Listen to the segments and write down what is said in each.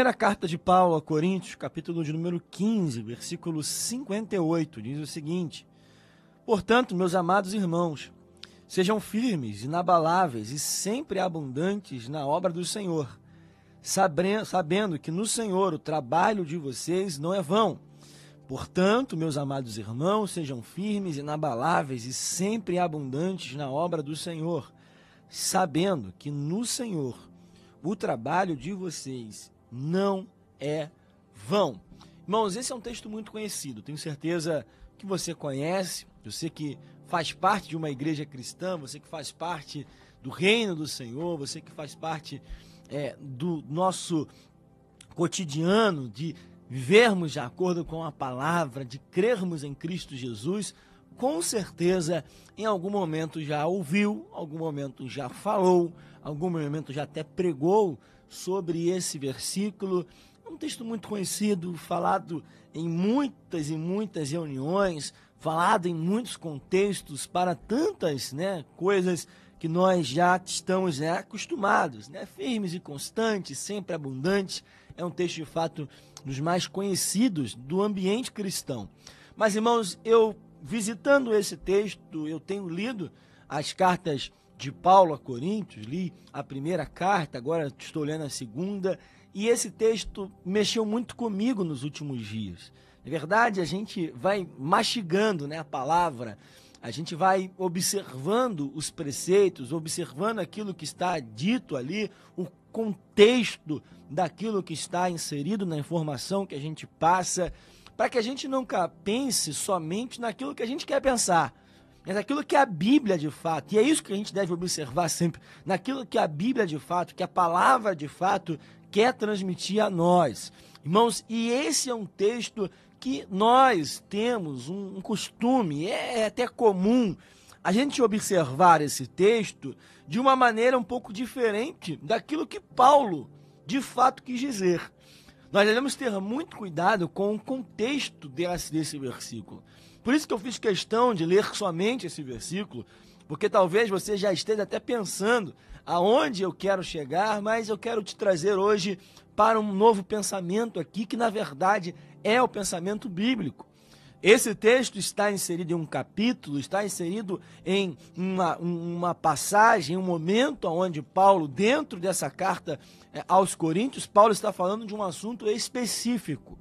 Primeira carta de Paulo a Coríntios, capítulo de número 15, versículo 58, diz o seguinte: Portanto, meus amados irmãos, sejam firmes, inabaláveis e sempre abundantes na obra do Senhor, sabendo que no Senhor o trabalho de vocês não é vão. Portanto, meus amados irmãos, sejam firmes, inabaláveis e sempre abundantes na obra do Senhor, sabendo que no Senhor o trabalho de vocês não é vão. Irmãos, esse é um texto muito conhecido, tenho certeza que você conhece, você que faz parte de uma igreja cristã, você que faz parte do reino do Senhor, você que faz parte é, do nosso cotidiano, de vivermos de acordo com a palavra, de crermos em Cristo Jesus, com certeza em algum momento já ouviu, algum momento já falou, algum momento já até pregou sobre esse versículo. É um texto muito conhecido, falado em muitas e muitas reuniões, falado em muitos contextos para tantas né, coisas que nós já estamos né, acostumados, né, firmes e constantes, sempre abundantes. É um texto de fato dos mais conhecidos do ambiente cristão. Mas irmãos, eu visitando esse texto, eu tenho lido as cartas de Paulo a Coríntios, li a primeira carta, agora estou lendo a segunda, e esse texto mexeu muito comigo nos últimos dias. Na verdade, a gente vai mastigando né, a palavra, a gente vai observando os preceitos, observando aquilo que está dito ali, o contexto daquilo que está inserido na informação que a gente passa, para que a gente nunca pense somente naquilo que a gente quer pensar mas naquilo que a Bíblia de fato. E é isso que a gente deve observar sempre, naquilo que a Bíblia de fato, que a palavra de fato quer transmitir a nós. Irmãos, e esse é um texto que nós temos um, um costume, é, é até comum a gente observar esse texto de uma maneira um pouco diferente daquilo que Paulo de fato quis dizer. Nós devemos ter muito cuidado com o contexto desse, desse versículo. Por isso que eu fiz questão de ler somente esse versículo, porque talvez você já esteja até pensando aonde eu quero chegar, mas eu quero te trazer hoje para um novo pensamento aqui, que na verdade é o pensamento bíblico. Esse texto está inserido em um capítulo, está inserido em uma, uma passagem, um momento onde Paulo, dentro dessa carta eh, aos Coríntios, Paulo está falando de um assunto específico.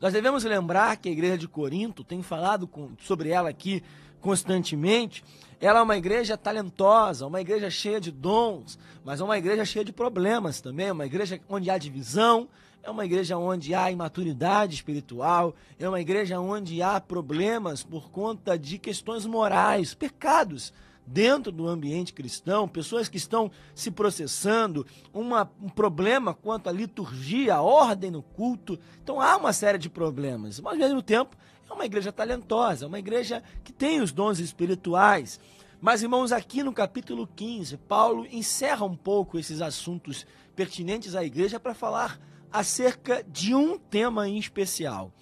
Nós devemos lembrar que a igreja de Corinto, tem falado com, sobre ela aqui constantemente, ela é uma igreja talentosa, uma igreja cheia de dons, mas é uma igreja cheia de problemas também, uma igreja onde há divisão, é uma igreja onde há imaturidade espiritual, é uma igreja onde há problemas por conta de questões morais, pecados dentro do ambiente cristão, pessoas que estão se processando, uma, um problema quanto à liturgia, a ordem no culto. Então há uma série de problemas, mas ao mesmo tempo é uma igreja talentosa, uma igreja que tem os dons espirituais. Mas, irmãos, aqui no capítulo 15, Paulo encerra um pouco esses assuntos pertinentes à igreja para falar acerca de um tema em especial: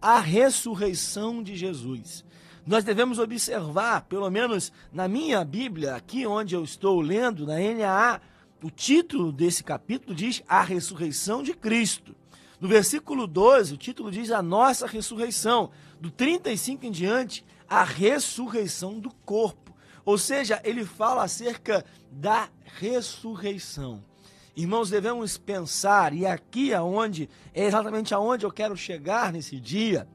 a ressurreição de Jesus nós devemos observar, pelo menos na minha Bíblia, aqui onde eu estou lendo, na NAA, o título desse capítulo diz A Ressurreição de Cristo. No versículo 12, o título diz A Nossa Ressurreição. Do 35 em diante, a ressurreição do corpo. Ou seja, ele fala acerca da ressurreição. Irmãos, devemos pensar, e aqui é onde é exatamente aonde eu quero chegar nesse dia.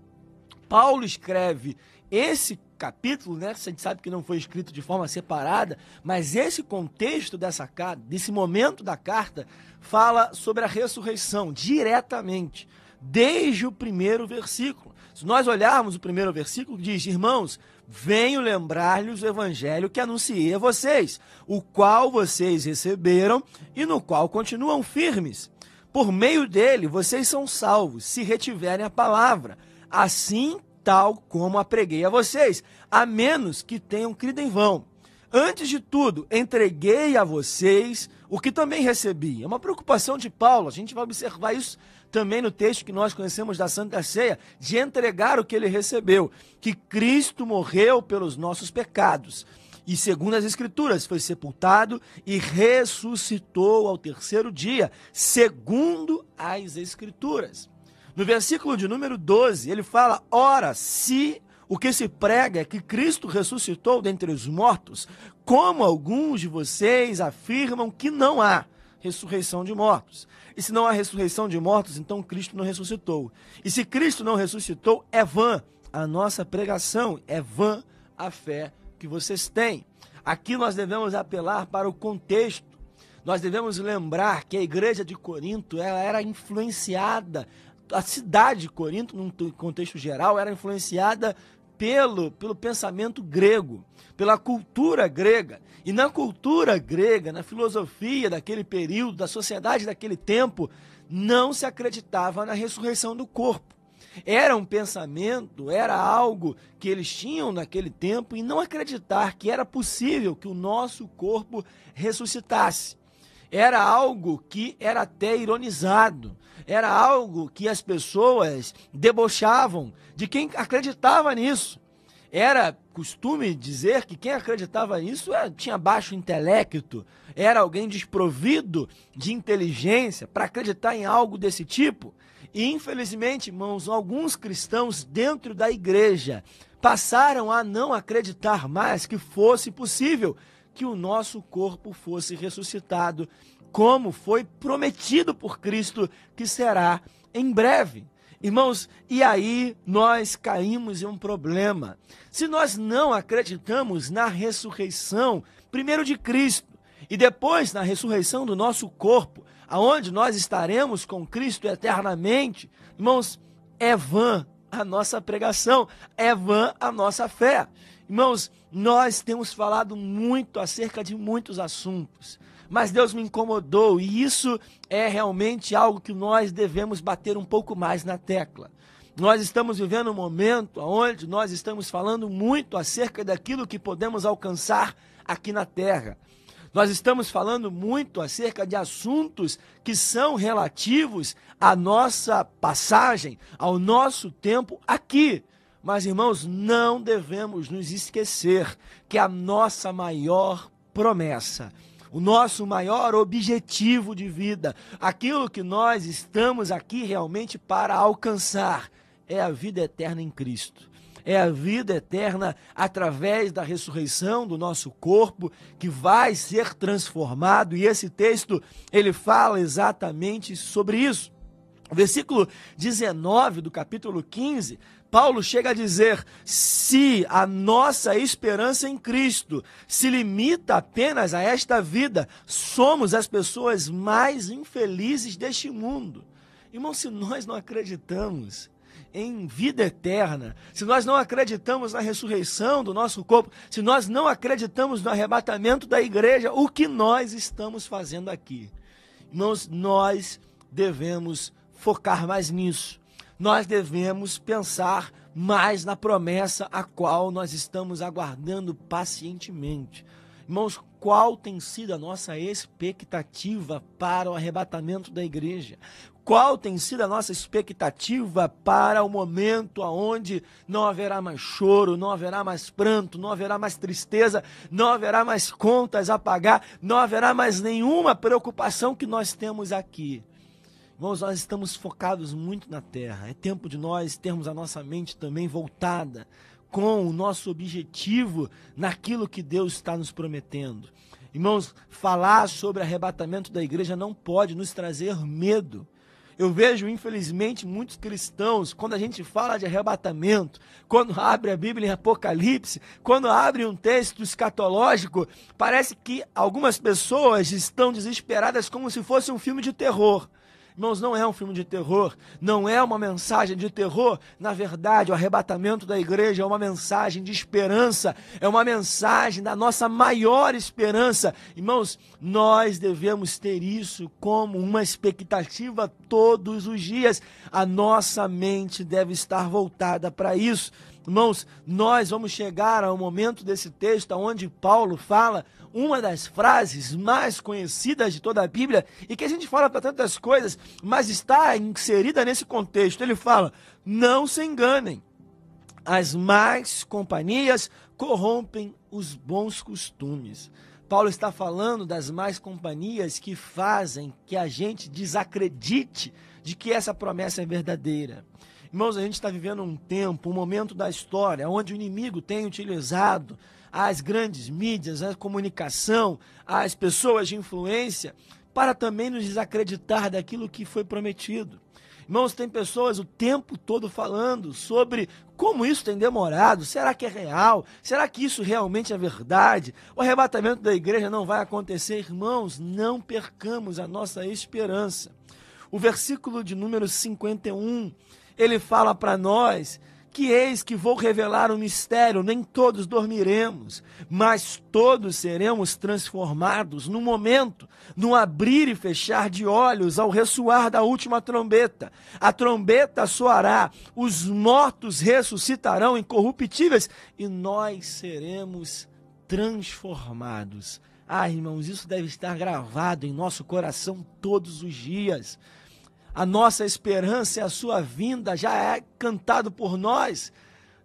Paulo escreve esse capítulo, né, a gente sabe que não foi escrito de forma separada, mas esse contexto dessa carta, desse momento da carta, fala sobre a ressurreição diretamente, desde o primeiro versículo. Se nós olharmos o primeiro versículo, diz: Irmãos, venho lembrar-lhes o evangelho que anunciei a vocês, o qual vocês receberam e no qual continuam firmes. Por meio dele, vocês são salvos, se retiverem a palavra. Assim tal como a preguei a vocês, a menos que tenham crido em vão. Antes de tudo, entreguei a vocês o que também recebi. É uma preocupação de Paulo, a gente vai observar isso também no texto que nós conhecemos da Santa Ceia, de entregar o que ele recebeu, que Cristo morreu pelos nossos pecados E segundo as Escrituras, foi sepultado e ressuscitou ao terceiro dia, segundo as Escrituras. No versículo de número 12, ele fala: Ora, se o que se prega é que Cristo ressuscitou dentre os mortos, como alguns de vocês afirmam que não há ressurreição de mortos. E se não há ressurreição de mortos, então Cristo não ressuscitou. E se Cristo não ressuscitou, é vã a nossa pregação, é vã a fé que vocês têm. Aqui nós devemos apelar para o contexto. Nós devemos lembrar que a igreja de Corinto ela era influenciada, a cidade de Corinto, num contexto geral, era influenciada pelo, pelo pensamento grego, pela cultura grega. E na cultura grega, na filosofia daquele período, da sociedade daquele tempo, não se acreditava na ressurreição do corpo. Era um pensamento, era algo que eles tinham naquele tempo e não acreditar que era possível que o nosso corpo ressuscitasse. Era algo que era até ironizado, era algo que as pessoas debochavam de quem acreditava nisso. Era costume dizer que quem acreditava nisso era, tinha baixo intelecto, era alguém desprovido de inteligência para acreditar em algo desse tipo. E infelizmente, irmãos, alguns cristãos dentro da igreja passaram a não acreditar mais que fosse possível que o nosso corpo fosse ressuscitado, como foi prometido por Cristo que será em breve. Irmãos, e aí nós caímos em um problema. Se nós não acreditamos na ressurreição, primeiro de Cristo, e depois na ressurreição do nosso corpo, aonde nós estaremos com Cristo eternamente, irmãos, é vã a nossa pregação, é vã a nossa fé. Irmãos, nós temos falado muito acerca de muitos assuntos, mas Deus me incomodou e isso é realmente algo que nós devemos bater um pouco mais na tecla. Nós estamos vivendo um momento onde nós estamos falando muito acerca daquilo que podemos alcançar aqui na terra. Nós estamos falando muito acerca de assuntos que são relativos à nossa passagem, ao nosso tempo aqui. Mas, irmãos, não devemos nos esquecer que a nossa maior promessa, o nosso maior objetivo de vida, aquilo que nós estamos aqui realmente para alcançar, é a vida eterna em Cristo é a vida eterna através da ressurreição do nosso corpo que vai ser transformado. E esse texto ele fala exatamente sobre isso. Versículo 19 do capítulo 15, Paulo chega a dizer: se a nossa esperança em Cristo se limita apenas a esta vida, somos as pessoas mais infelizes deste mundo. Irmão, se nós não acreditamos em vida eterna, se nós não acreditamos na ressurreição do nosso corpo, se nós não acreditamos no arrebatamento da igreja, o que nós estamos fazendo aqui? Irmãos, nós devemos focar mais nisso. Nós devemos pensar mais na promessa a qual nós estamos aguardando pacientemente. Irmãos, qual tem sido a nossa expectativa para o arrebatamento da igreja? Qual tem sido a nossa expectativa para o momento aonde não haverá mais choro, não haverá mais pranto, não haverá mais tristeza, não haverá mais contas a pagar, não haverá mais nenhuma preocupação que nós temos aqui? Irmãos, nós estamos focados muito na terra. É tempo de nós termos a nossa mente também voltada com o nosso objetivo naquilo que Deus está nos prometendo. Irmãos, falar sobre arrebatamento da igreja não pode nos trazer medo. Eu vejo, infelizmente, muitos cristãos, quando a gente fala de arrebatamento, quando abre a Bíblia em Apocalipse, quando abre um texto escatológico, parece que algumas pessoas estão desesperadas como se fosse um filme de terror. Irmãos, não é um filme de terror, não é uma mensagem de terror. Na verdade, o arrebatamento da igreja é uma mensagem de esperança, é uma mensagem da nossa maior esperança. Irmãos, nós devemos ter isso como uma expectativa todos os dias. A nossa mente deve estar voltada para isso. Irmãos, nós vamos chegar ao momento desse texto onde Paulo fala uma das frases mais conhecidas de toda a Bíblia e que a gente fala para tantas coisas, mas está inserida nesse contexto. Ele fala: não se enganem. As más companhias corrompem os bons costumes. Paulo está falando das más companhias que fazem que a gente desacredite de que essa promessa é verdadeira. Irmãos, a gente está vivendo um tempo, um momento da história, onde o inimigo tem utilizado as grandes mídias, a comunicação, as pessoas de influência, para também nos desacreditar daquilo que foi prometido. Irmãos, tem pessoas o tempo todo falando sobre como isso tem demorado, será que é real? Será que isso realmente é verdade? O arrebatamento da igreja não vai acontecer, irmãos, não percamos a nossa esperança. O versículo de número 51, ele fala para nós que eis que vou revelar um mistério, nem todos dormiremos, mas todos seremos transformados no momento, no abrir e fechar de olhos, ao ressoar da última trombeta. A trombeta soará, os mortos ressuscitarão incorruptíveis e nós seremos transformados. Ah, irmãos, isso deve estar gravado em nosso coração todos os dias. A nossa esperança e a sua vinda já é cantado por nós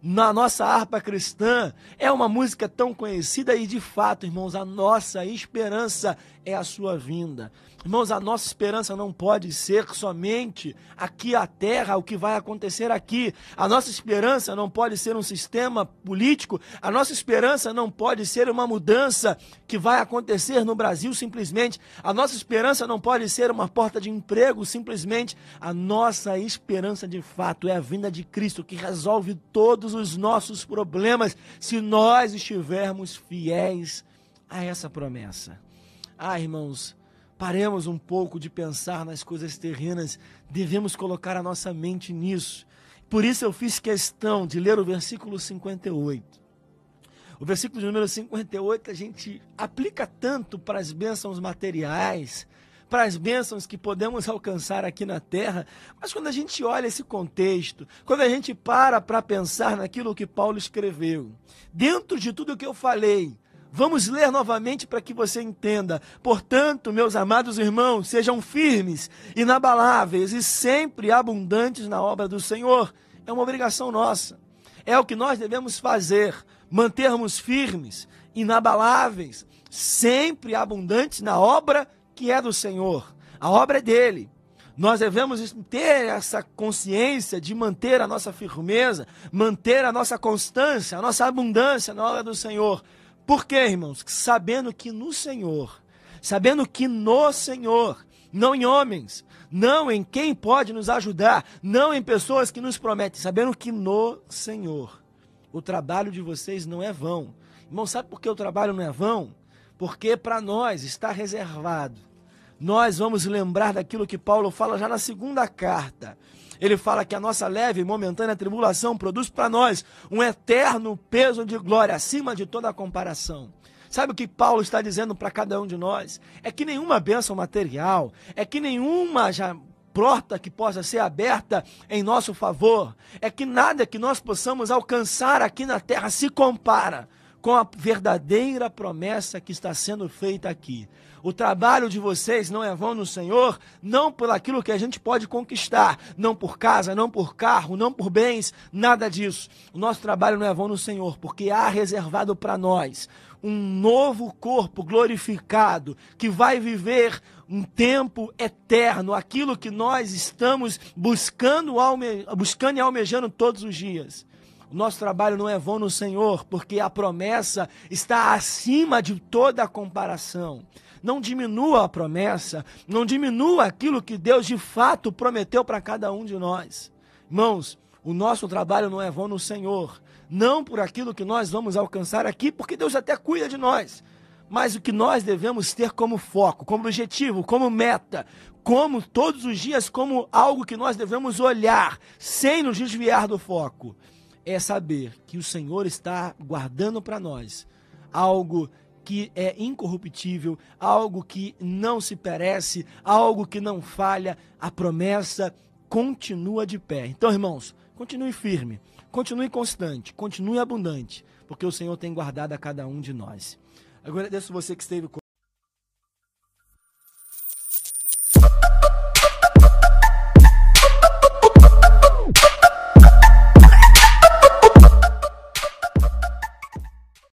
na nossa harpa cristã. É uma música tão conhecida e, de fato, irmãos, a nossa esperança é a sua vinda. Irmãos, a nossa esperança não pode ser somente aqui a terra, o que vai acontecer aqui. A nossa esperança não pode ser um sistema político. A nossa esperança não pode ser uma mudança que vai acontecer no Brasil simplesmente. A nossa esperança não pode ser uma porta de emprego simplesmente. A nossa esperança de fato é a vinda de Cristo que resolve todos os nossos problemas se nós estivermos fiéis a essa promessa. Ah, irmãos, Paremos um pouco de pensar nas coisas terrenas, devemos colocar a nossa mente nisso. Por isso eu fiz questão de ler o versículo 58. O versículo de número 58 a gente aplica tanto para as bênçãos materiais, para as bênçãos que podemos alcançar aqui na terra, mas quando a gente olha esse contexto, quando a gente para para pensar naquilo que Paulo escreveu, dentro de tudo que eu falei, Vamos ler novamente para que você entenda. Portanto, meus amados irmãos, sejam firmes, inabaláveis e sempre abundantes na obra do Senhor. É uma obrigação nossa. É o que nós devemos fazer, mantermos firmes, inabaláveis, sempre abundantes na obra que é do Senhor. A obra é dele. Nós devemos ter essa consciência de manter a nossa firmeza, manter a nossa constância, a nossa abundância na obra do Senhor, por quê, irmãos? Sabendo que no Senhor, sabendo que no Senhor, não em homens, não em quem pode nos ajudar, não em pessoas que nos prometem, sabendo que no Senhor, o trabalho de vocês não é vão. Irmão, sabe por que o trabalho não é vão? Porque para nós está reservado. Nós vamos lembrar daquilo que Paulo fala já na segunda carta. Ele fala que a nossa leve e momentânea tribulação produz para nós um eterno peso de glória acima de toda comparação. Sabe o que Paulo está dizendo para cada um de nós? É que nenhuma bênção material, é que nenhuma já porta que possa ser aberta em nosso favor, é que nada que nós possamos alcançar aqui na terra se compara com a verdadeira promessa que está sendo feita aqui. O trabalho de vocês não é vão no Senhor, não por aquilo que a gente pode conquistar, não por casa, não por carro, não por bens, nada disso. O nosso trabalho não é vão no Senhor, porque há reservado para nós um novo corpo glorificado que vai viver um tempo eterno, aquilo que nós estamos buscando, buscando e almejando todos os dias. O nosso trabalho não é vão no Senhor, porque a promessa está acima de toda comparação. Não diminua a promessa, não diminua aquilo que Deus de fato prometeu para cada um de nós. Irmãos, o nosso trabalho não é vão no Senhor, não por aquilo que nós vamos alcançar aqui, porque Deus até cuida de nós. Mas o que nós devemos ter como foco, como objetivo, como meta, como todos os dias, como algo que nós devemos olhar, sem nos desviar do foco, é saber que o Senhor está guardando para nós algo que é incorruptível, algo que não se perece, algo que não falha, a promessa continua de pé. Então, irmãos, continue firme, continue constante, continue abundante, porque o Senhor tem guardado a cada um de nós. Agradeço você que esteve